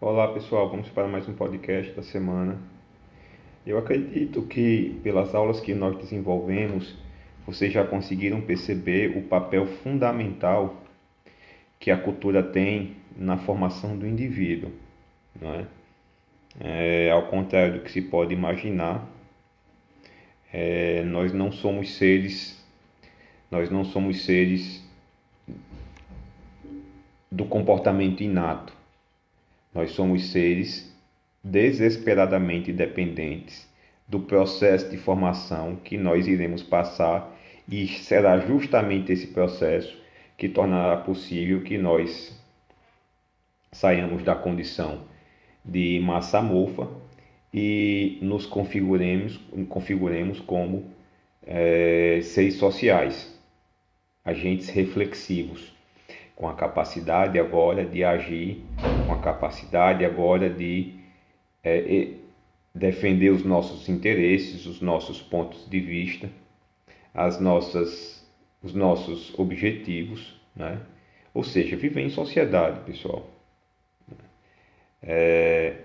Olá pessoal, vamos para mais um podcast da semana. Eu acredito que pelas aulas que nós desenvolvemos, vocês já conseguiram perceber o papel fundamental que a cultura tem na formação do indivíduo. Não é? É, ao contrário do que se pode imaginar, é, nós não somos seres, nós não somos seres do comportamento inato nós somos seres desesperadamente dependentes do processo de formação que nós iremos passar e será justamente esse processo que tornará possível que nós saiamos da condição de massa mofa e nos configuremos, configuremos como é, seres sociais, agentes reflexivos com a capacidade agora de agir, com a capacidade agora de é, defender os nossos interesses, os nossos pontos de vista, as nossas, os nossos objetivos, né? ou seja, viver em sociedade, pessoal. É,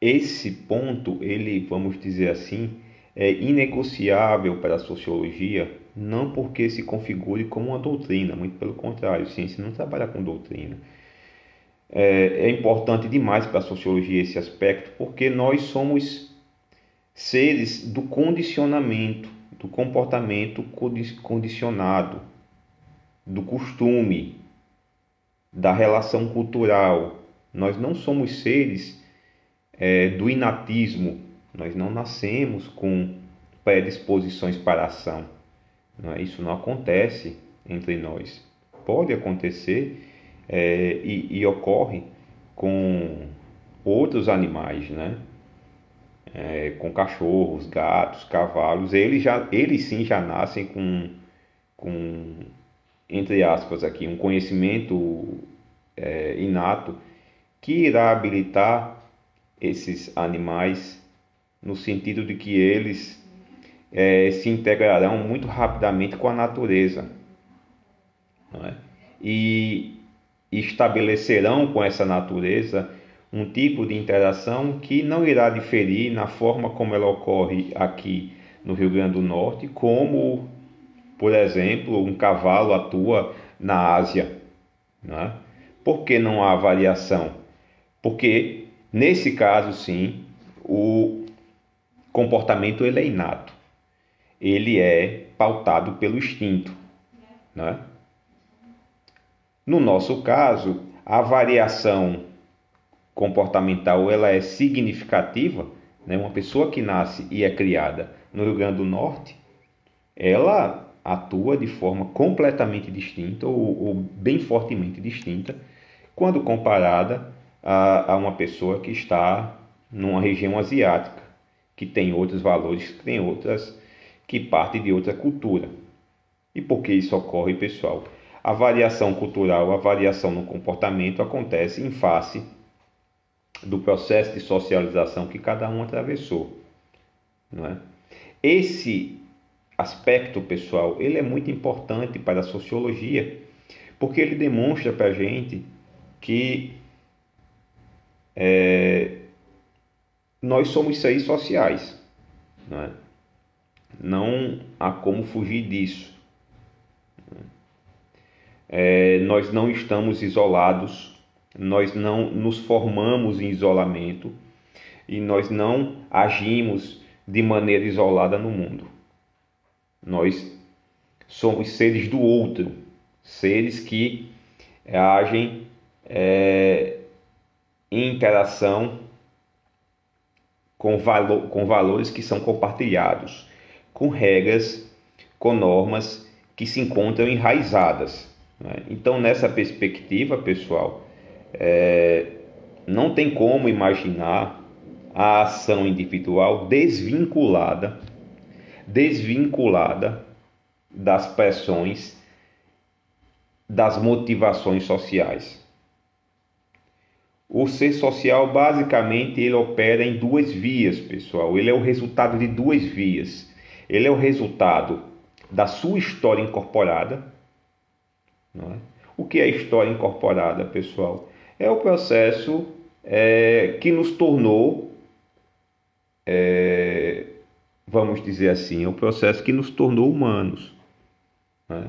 esse ponto, ele, vamos dizer assim, é inegociável para a sociologia não porque se configure como uma doutrina, muito pelo contrário, ciência não trabalha com doutrina. É, é importante demais para a sociologia esse aspecto, porque nós somos seres do condicionamento, do comportamento condicionado, do costume, da relação cultural. Nós não somos seres é, do inatismo, nós não nascemos com predisposições para a ação. Não é? Isso não acontece entre nós. Pode acontecer é, e, e, ocorre com outros animais, né? É, com cachorros, gatos, cavalos, eles, já, eles sim já nascem com, com entre aspas aqui, um conhecimento é, inato que irá habilitar esses animais no sentido de que eles é, se integrarão muito rapidamente com a natureza é? e estabelecerão com essa natureza um tipo de interação que não irá diferir na forma como ela ocorre aqui no Rio Grande do Norte, como, por exemplo, um cavalo atua na Ásia. É? Por que não há variação? Porque, nesse caso, sim, o comportamento ele é inato ele é pautado pelo instinto. Né? No nosso caso, a variação comportamental ela é significativa. Né? Uma pessoa que nasce e é criada no Rio Grande do Norte, ela atua de forma completamente distinta ou, ou bem fortemente distinta quando comparada a, a, uma pessoa que está numa região asiática, que tem outros valores, que tem outras que parte de outra cultura. E por que isso ocorre, pessoal? A variação cultural, a variação no comportamento acontece em face do processo de socialização que cada um atravessou, não é? Esse aspecto, pessoal, ele é muito importante para a sociologia, porque ele demonstra para a gente que é, nós somos seres sociais, não é? Não há como fugir disso. É, nós não estamos isolados, nós não nos formamos em isolamento e nós não agimos de maneira isolada no mundo. Nós somos seres do outro, seres que agem é, em interação com, valo, com valores que são compartilhados com regras, com normas que se encontram enraizadas. Né? Então, nessa perspectiva, pessoal, é, não tem como imaginar a ação individual desvinculada, desvinculada das pressões, das motivações sociais. O ser social, basicamente, ele opera em duas vias, pessoal. Ele é o resultado de duas vias. Ele é o resultado da sua história incorporada, é? O que é história incorporada, pessoal? É o processo é, que nos tornou, é, vamos dizer assim, é o processo que nos tornou humanos. Né?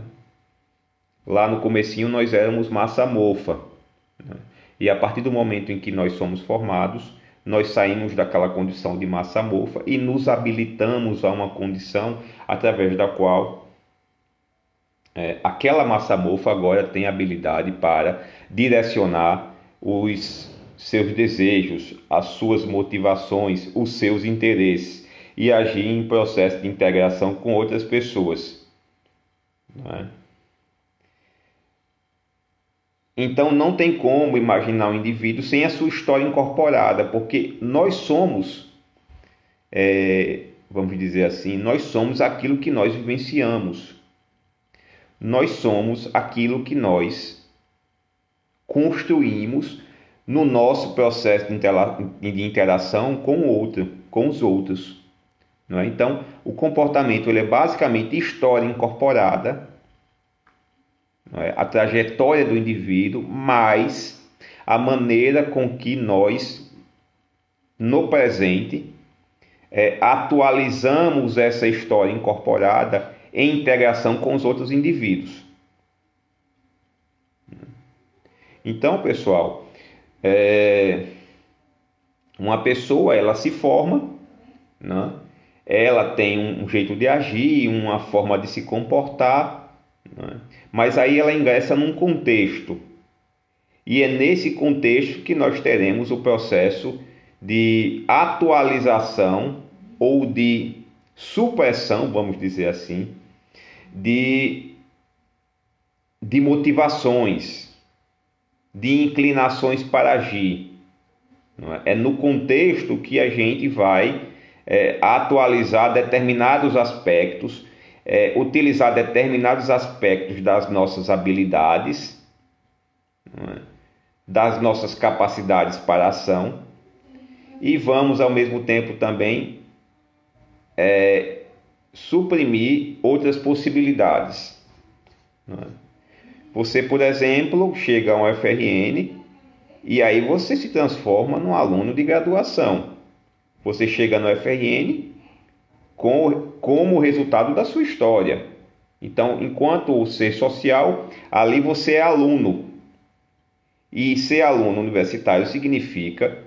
Lá no comecinho nós éramos massa mofa. Né? E a partir do momento em que nós somos formados, nós saímos daquela condição de massa mofa e nos habilitamos a uma condição através da qual é, aquela massa mofa agora tem habilidade para direcionar os seus desejos, as suas motivações, os seus interesses e agir em processo de integração com outras pessoas. Não é? Então não tem como imaginar o um indivíduo sem a sua história incorporada, porque nós somos, é, vamos dizer assim, nós somos aquilo que nós vivenciamos. Nós somos aquilo que nós construímos no nosso processo de interação com o outro, com os outros. É? Então, o comportamento ele é basicamente história incorporada? A trajetória do indivíduo, mais a maneira com que nós, no presente, é, atualizamos essa história incorporada em integração com os outros indivíduos. Então, pessoal, é, uma pessoa ela se forma, né? ela tem um jeito de agir, uma forma de se comportar, né? Mas aí ela ingressa num contexto. E é nesse contexto que nós teremos o processo de atualização ou de supressão, vamos dizer assim, de, de motivações, de inclinações para agir. É? é no contexto que a gente vai é, atualizar determinados aspectos é, utilizar determinados aspectos das nossas habilidades, é? das nossas capacidades para ação, e vamos ao mesmo tempo também é, suprimir outras possibilidades. É? Você, por exemplo, chega a um FRN e aí você se transforma num aluno de graduação. Você chega no FRN com, como resultado da sua história. Então, enquanto ser social, ali você é aluno. E ser aluno universitário significa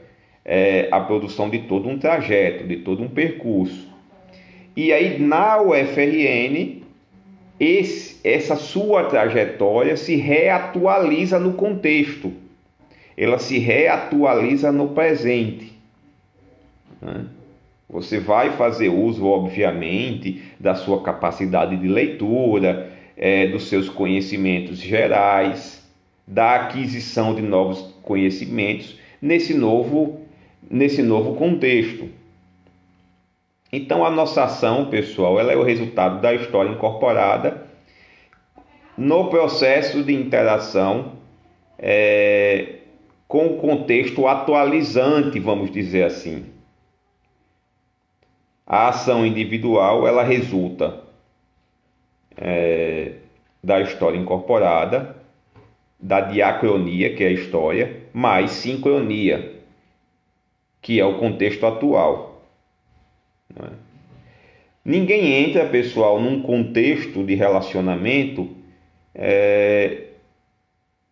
é, a produção de todo um trajeto, de todo um percurso. E aí, na UFRN, esse, essa sua trajetória se reatualiza no contexto, ela se reatualiza no presente. Né? Você vai fazer uso, obviamente, da sua capacidade de leitura, é, dos seus conhecimentos gerais, da aquisição de novos conhecimentos nesse novo, nesse novo contexto. Então, a nossa ação, pessoal, ela é o resultado da história incorporada no processo de interação é, com o contexto atualizante, vamos dizer assim. A ação individual ela resulta é, da história incorporada, da diacronia, que é a história, mais sincronia, que é o contexto atual. É? Ninguém entra, pessoal, num contexto de relacionamento. É...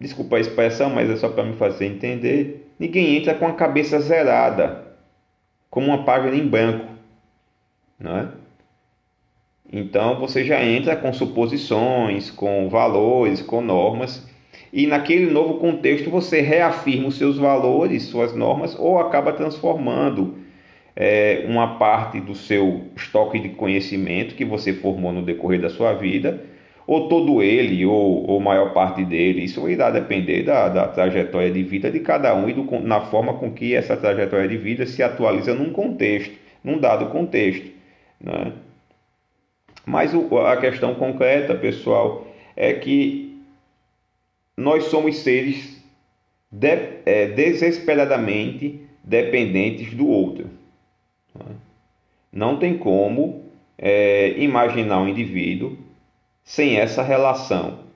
Desculpa a expressão, mas é só para me fazer entender. Ninguém entra com a cabeça zerada, como uma página em branco não é? Então você já entra com suposições, com valores, com normas, e naquele novo contexto você reafirma os seus valores, suas normas, ou acaba transformando é, uma parte do seu estoque de conhecimento que você formou no decorrer da sua vida, ou todo ele, ou, ou maior parte dele. Isso irá depender da, da trajetória de vida de cada um e do, na forma com que essa trajetória de vida se atualiza num contexto, num dado contexto. Né? Mas a questão concreta, pessoal, é que nós somos seres de, é, desesperadamente dependentes do outro. Né? Não tem como é, imaginar um indivíduo sem essa relação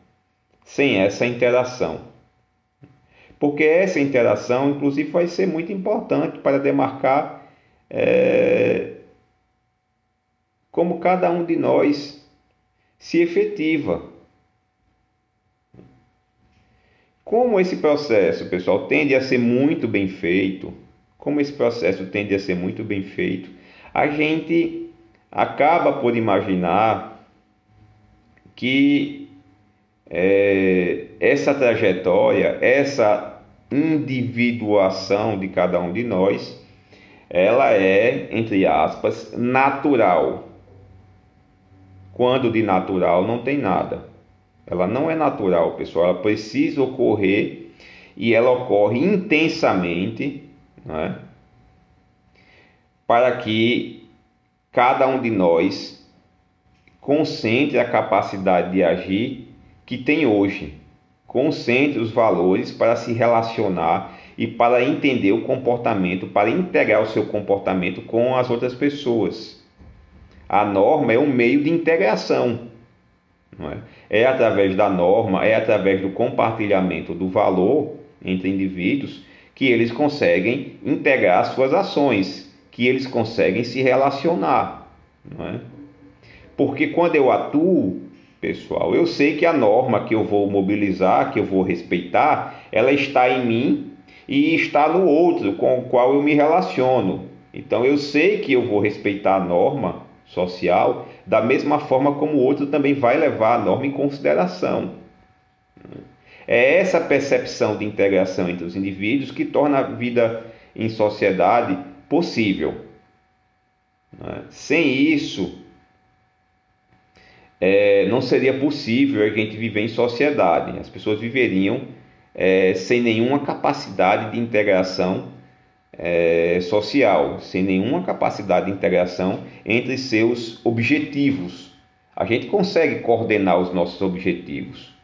sem essa interação. Porque essa interação, inclusive, vai ser muito importante para demarcar é, como cada um de nós se efetiva. Como esse processo, pessoal, tende a ser muito bem feito, como esse processo tende a ser muito bem feito, a gente acaba por imaginar que é, essa trajetória, essa individuação de cada um de nós, ela é, entre aspas, natural. Quando de natural não tem nada. Ela não é natural, pessoal. Ela precisa ocorrer e ela ocorre intensamente né? para que cada um de nós concentre a capacidade de agir que tem hoje. Concentre os valores para se relacionar e para entender o comportamento, para integrar o seu comportamento com as outras pessoas. A norma é um meio de integração. É? é através da norma, é através do compartilhamento do valor entre indivíduos que eles conseguem integrar suas ações, que eles conseguem se relacionar. É? Porque quando eu atuo, pessoal, eu sei que a norma que eu vou mobilizar, que eu vou respeitar, ela está em mim e está no outro com o qual eu me relaciono. Então eu sei que eu vou respeitar a norma social da mesma forma como o outro também vai levar a norma em consideração. É essa percepção de integração entre os indivíduos que torna a vida em sociedade possível. É? Sem isso, é, não seria possível a gente viver em sociedade. As pessoas viveriam é, sem nenhuma capacidade de integração é, social, sem nenhuma capacidade de integração entre seus objetivos. A gente consegue coordenar os nossos objetivos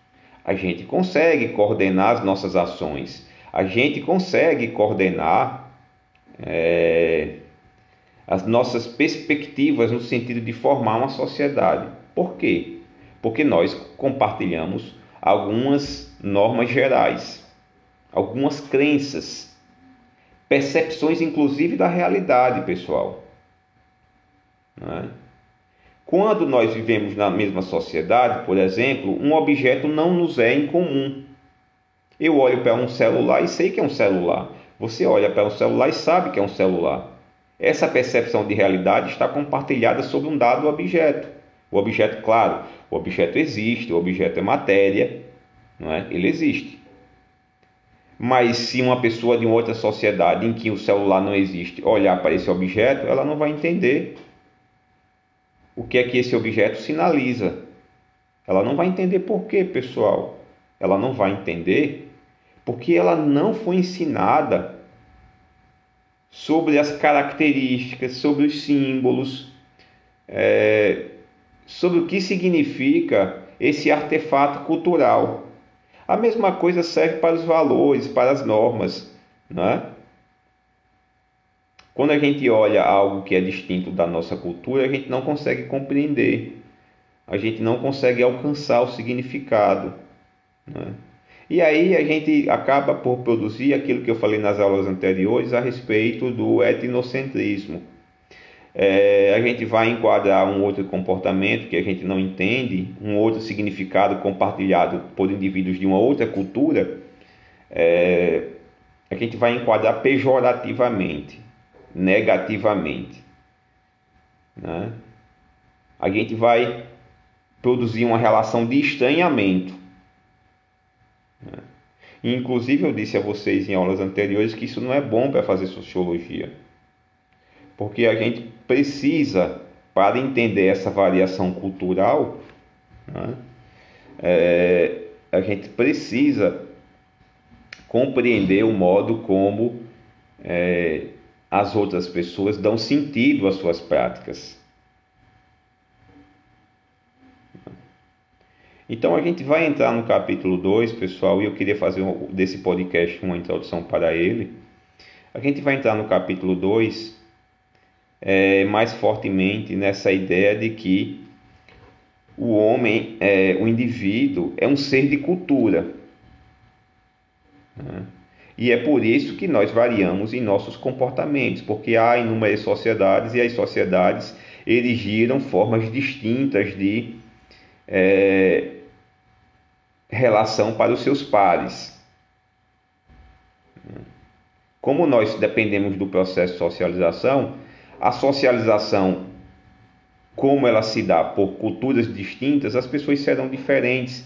a gente consegue coordenar as nossas ações, a gente consegue coordenar é, as nossas perspectivas no sentido de formar uma sociedade. Por quê? Porque nós compartilhamos algumas normas gerais, algumas crenças, percepções inclusive da realidade, pessoal. É? Quando nós vivemos na mesma sociedade, por exemplo, um objeto não nos é incomum. Eu olho para um celular e sei que é um celular. Você olha para um celular e sabe que é um celular. Essa percepção de realidade está compartilhada sobre um dado objeto. O objeto, claro, o objeto existe, o objeto é matéria, não é? Ele existe. Mas se uma pessoa de uma outra sociedade em que o celular não existe olhar para esse objeto, ela não vai entender o que é que esse objeto sinaliza. Ela não vai entender por quê, pessoal. Ela não vai entender porque ela não foi ensinada sobre as características, sobre os símbolos, é, sobre o que significa esse artefato cultural. A mesma coisa serve para os valores, para as normas, não é? Quando a gente olha algo que é distinto da nossa cultura, a gente não consegue compreender, a gente não consegue alcançar o significado. Né? E aí a gente acaba por produzir aquilo que eu falei nas aulas anteriores a respeito do etnocentrismo. É, a gente vai enquadrar um outro comportamento que a gente não entende, um outro significado compartilhado por indivíduos de uma outra cultura, é, a gente vai enquadrar pejorativamente negativamente. Né? A gente vai produzir uma relação de estranhamento. Né? Inclusive, eu disse a vocês em aulas anteriores que isso não é bom para fazer sociologia, porque a gente precisa, para entender essa variação cultural, né? é, a gente precisa compreender o modo como é, as outras pessoas dão sentido às suas práticas. Então a gente vai entrar no capítulo 2, pessoal, e eu queria fazer desse podcast uma introdução para ele. A gente vai entrar no capítulo 2 é, mais fortemente nessa ideia de que o homem, é, o indivíduo, é um ser de cultura. Né? E é por isso que nós variamos em nossos comportamentos, porque há inúmeras sociedades e as sociedades erigiram formas distintas de é, relação para os seus pares. Como nós dependemos do processo de socialização, a socialização, como ela se dá por culturas distintas, as pessoas serão diferentes.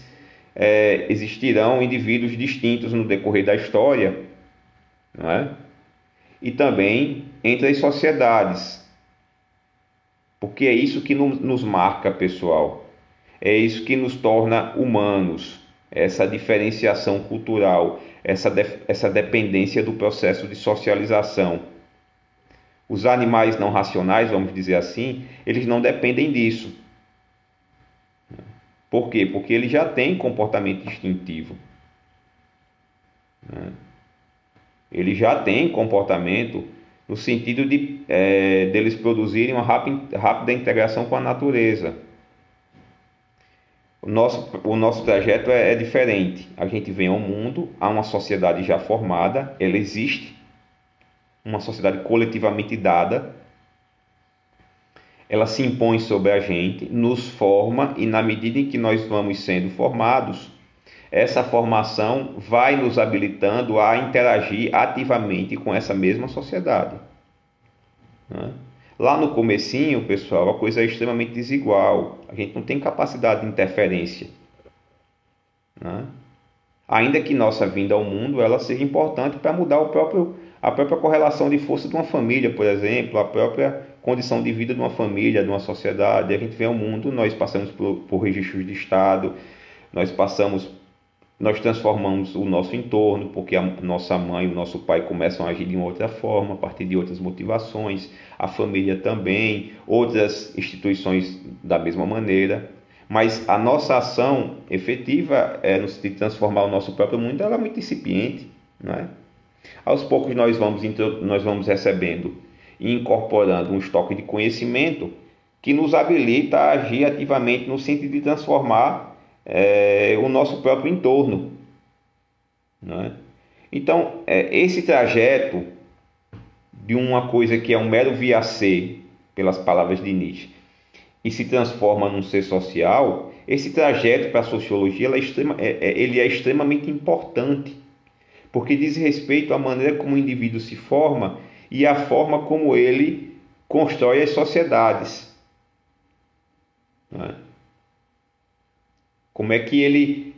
É, existirão indivíduos distintos no decorrer da história, não é? e também entre as sociedades, porque é isso que nos marca, pessoal, é isso que nos torna humanos, essa diferenciação cultural, essa, essa dependência do processo de socialização. Os animais não racionais, vamos dizer assim, eles não dependem disso. Por quê? Porque eles já têm comportamento instintivo. Né? Eles já têm comportamento no sentido de é, deles produzirem uma rápida, rápida integração com a natureza. O nosso, o nosso trajeto é, é diferente. A gente vem ao mundo, há uma sociedade já formada, ela existe, uma sociedade coletivamente dada, ela se impõe sobre a gente, nos forma e na medida em que nós vamos sendo formados, essa formação vai nos habilitando a interagir ativamente com essa mesma sociedade. Né? Lá no comecinho, pessoal, a coisa é extremamente desigual. A gente não tem capacidade de interferência. Né? Ainda que nossa vinda ao mundo ela seja importante para mudar o próprio, a própria correlação de força de uma família, por exemplo, a própria condição de vida de uma família, de uma sociedade. A gente vem ao mundo, nós passamos por, por registros de Estado, nós passamos nós transformamos o nosso entorno, porque a nossa mãe e o nosso pai começam a agir de uma outra forma, a partir de outras motivações, a família também, outras instituições da mesma maneira. Mas a nossa ação efetiva é de transformar o nosso próprio mundo, ela é muito incipiente. Não é? Aos poucos nós vamos, nós vamos recebendo e incorporando um estoque de conhecimento que nos habilita a agir ativamente no sentido de transformar é, o nosso próprio entorno. Né? Então, é, esse trajeto de uma coisa que é um mero via ser, pelas palavras de Nietzsche, e se transforma num ser social, esse trajeto para a sociologia é extrema, é, é, ele é extremamente importante, porque diz respeito à maneira como o indivíduo se forma e à forma como ele constrói as sociedades. Né? como é que ele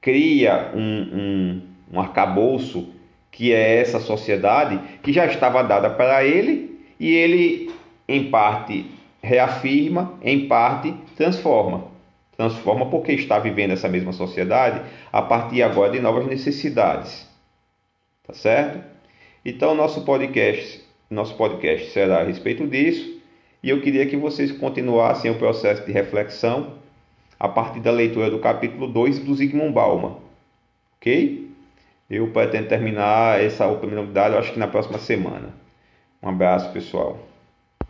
cria um, um, um arcabouço que é essa sociedade que já estava dada para ele e ele, em parte, reafirma, em parte, transforma. Transforma porque está vivendo essa mesma sociedade a partir agora de novas necessidades. Tá certo? Então, nosso podcast, nosso podcast será a respeito disso e eu queria que vocês continuassem o processo de reflexão a partir da leitura do capítulo 2 do Zygmunt Bauman. Ok? Eu pretendo terminar essa outra novidade, eu acho que na próxima semana. Um abraço, pessoal.